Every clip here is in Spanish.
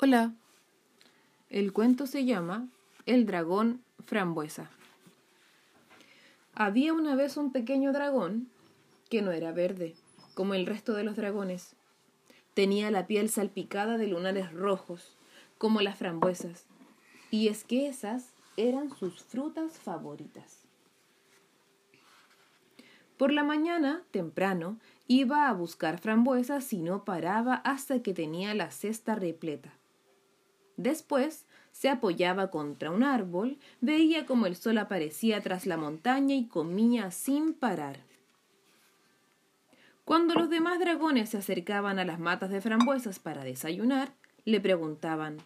Hola. El cuento se llama El dragón frambuesa. Había una vez un pequeño dragón que no era verde, como el resto de los dragones. Tenía la piel salpicada de lunares rojos, como las frambuesas, y es que esas eran sus frutas favoritas. Por la mañana, temprano, iba a buscar frambuesas y no paraba hasta que tenía la cesta repleta. Después se apoyaba contra un árbol, veía como el sol aparecía tras la montaña y comía sin parar. Cuando los demás dragones se acercaban a las matas de frambuesas para desayunar, le preguntaban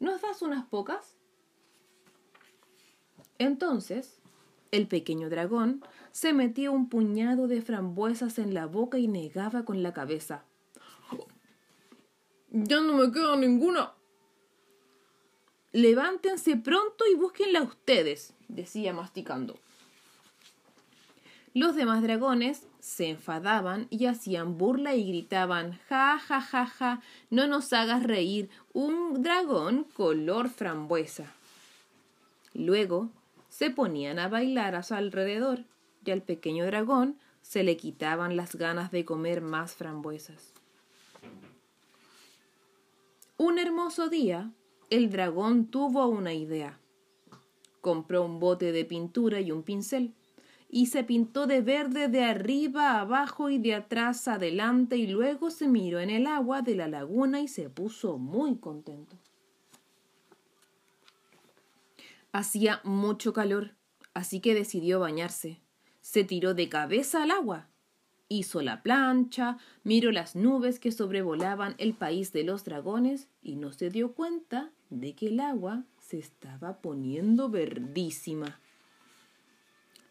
¿Nos das unas pocas? Entonces, el pequeño dragón se metía un puñado de frambuesas en la boca y negaba con la cabeza. Ya no me queda ninguna. Levántense pronto y búsquenla ustedes, decía masticando. Los demás dragones se enfadaban y hacían burla y gritaban Ja, ja, ja, ja, no nos hagas reír, un dragón color frambuesa. Luego se ponían a bailar a su alrededor y al pequeño dragón se le quitaban las ganas de comer más frambuesas. Un hermoso día, el dragón tuvo una idea. Compró un bote de pintura y un pincel, y se pintó de verde de arriba a abajo y de atrás adelante, y luego se miró en el agua de la laguna y se puso muy contento. Hacía mucho calor, así que decidió bañarse. Se tiró de cabeza al agua hizo la plancha, miró las nubes que sobrevolaban el país de los dragones y no se dio cuenta de que el agua se estaba poniendo verdísima.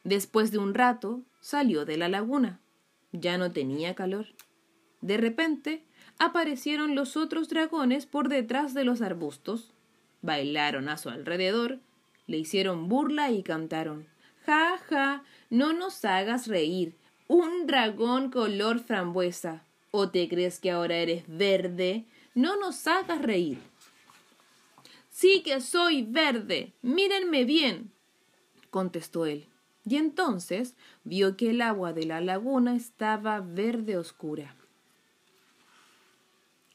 Después de un rato salió de la laguna. Ya no tenía calor. De repente aparecieron los otros dragones por detrás de los arbustos. Bailaron a su alrededor, le hicieron burla y cantaron. Ja, ja, no nos hagas reír, un dragón color frambuesa. ¿O te crees que ahora eres verde? No nos hagas reír. Sí que soy verde. Mírenme bien. contestó él. Y entonces vio que el agua de la laguna estaba verde oscura.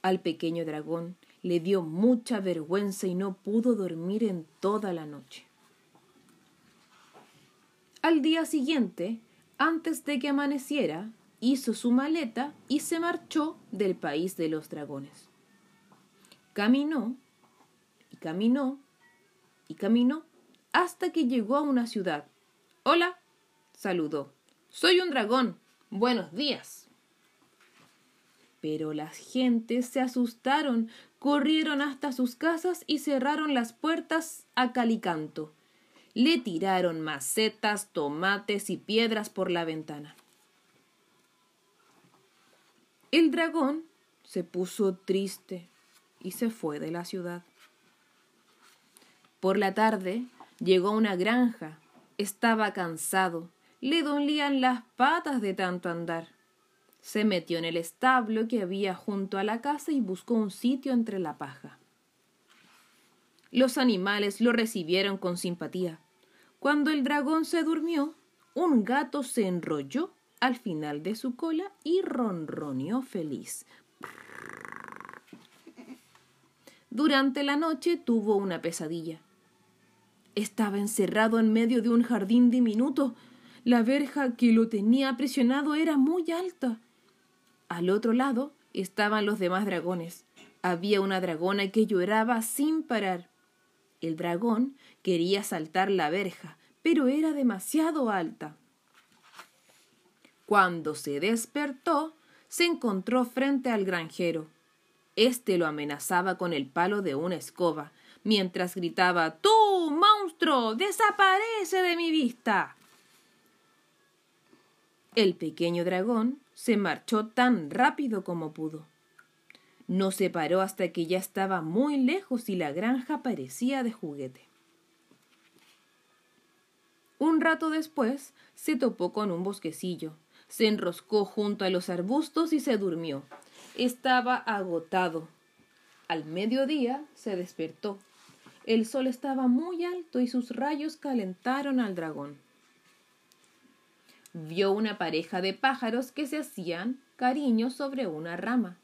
Al pequeño dragón le dio mucha vergüenza y no pudo dormir en toda la noche. Al día siguiente antes de que amaneciera, hizo su maleta y se marchó del país de los dragones. Caminó caminó y caminó hasta que llegó a una ciudad. Hola, saludó. Soy un dragón. Buenos días. Pero las gentes se asustaron, corrieron hasta sus casas y cerraron las puertas a calicanto le tiraron macetas, tomates y piedras por la ventana. El dragón se puso triste y se fue de la ciudad. Por la tarde llegó a una granja. Estaba cansado, le dolían las patas de tanto andar. Se metió en el establo que había junto a la casa y buscó un sitio entre la paja. Los animales lo recibieron con simpatía. Cuando el dragón se durmió, un gato se enrolló al final de su cola y ronroneó feliz. Durante la noche tuvo una pesadilla. Estaba encerrado en medio de un jardín diminuto. La verja que lo tenía aprisionado era muy alta. Al otro lado estaban los demás dragones. Había una dragona que lloraba sin parar. El dragón quería saltar la verja, pero era demasiado alta. Cuando se despertó, se encontró frente al granjero. Este lo amenazaba con el palo de una escoba, mientras gritaba Tú, monstruo, desaparece de mi vista. El pequeño dragón se marchó tan rápido como pudo. No se paró hasta que ya estaba muy lejos y la granja parecía de juguete. Un rato después se topó con un bosquecillo, se enroscó junto a los arbustos y se durmió. Estaba agotado. Al mediodía se despertó. El sol estaba muy alto y sus rayos calentaron al dragón. Vio una pareja de pájaros que se hacían cariño sobre una rama.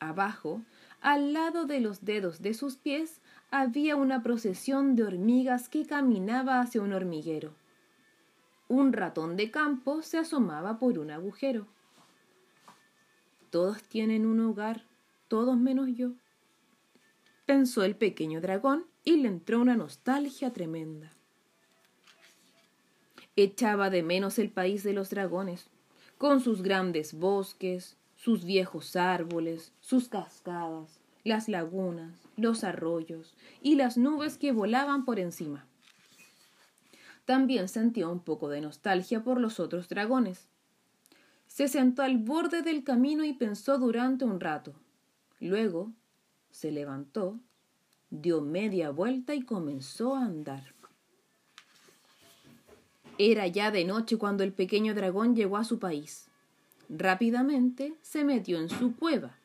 Abajo, al lado de los dedos de sus pies, había una procesión de hormigas que caminaba hacia un hormiguero. Un ratón de campo se asomaba por un agujero. Todos tienen un hogar, todos menos yo, pensó el pequeño dragón y le entró una nostalgia tremenda. Echaba de menos el país de los dragones, con sus grandes bosques, sus viejos árboles, sus cascadas, las lagunas, los arroyos y las nubes que volaban por encima. También sentía un poco de nostalgia por los otros dragones. Se sentó al borde del camino y pensó durante un rato. Luego se levantó, dio media vuelta y comenzó a andar. Era ya de noche cuando el pequeño dragón llegó a su país. Rápidamente se metió en su cueva.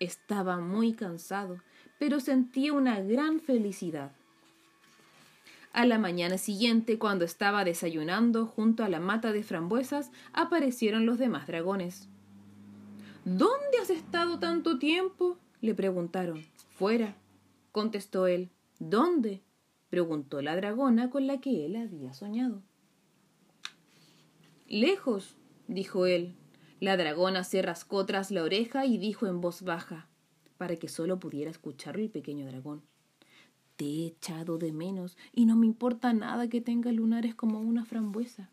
Estaba muy cansado, pero sentía una gran felicidad. A la mañana siguiente, cuando estaba desayunando junto a la mata de frambuesas, aparecieron los demás dragones. ¿Dónde has estado tanto tiempo? le preguntaron. Fuera, contestó él. ¿Dónde? preguntó la dragona con la que él había soñado. Lejos, dijo él. La dragona se rascó tras la oreja y dijo en voz baja, para que solo pudiera escucharlo el pequeño dragón. Te he echado de menos y no me importa nada que tenga lunares como una frambuesa.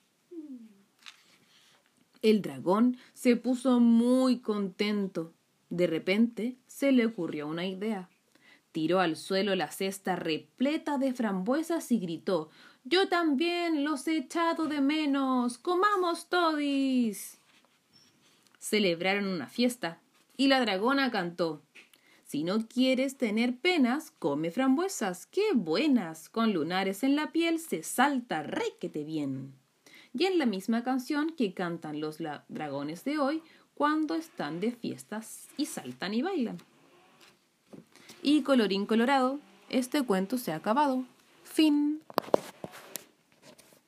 El dragón se puso muy contento. De repente se le ocurrió una idea. Tiró al suelo la cesta repleta de frambuesas y gritó Yo también los he echado de menos. Comamos todis. Celebraron una fiesta y la dragona cantó Si no quieres tener penas, come frambuesas. ¡Qué buenas! Con lunares en la piel se salta requete bien. Y en la misma canción que cantan los dragones de hoy, cuando están de fiestas y saltan y bailan. Y colorín colorado, este cuento se ha acabado. Fin.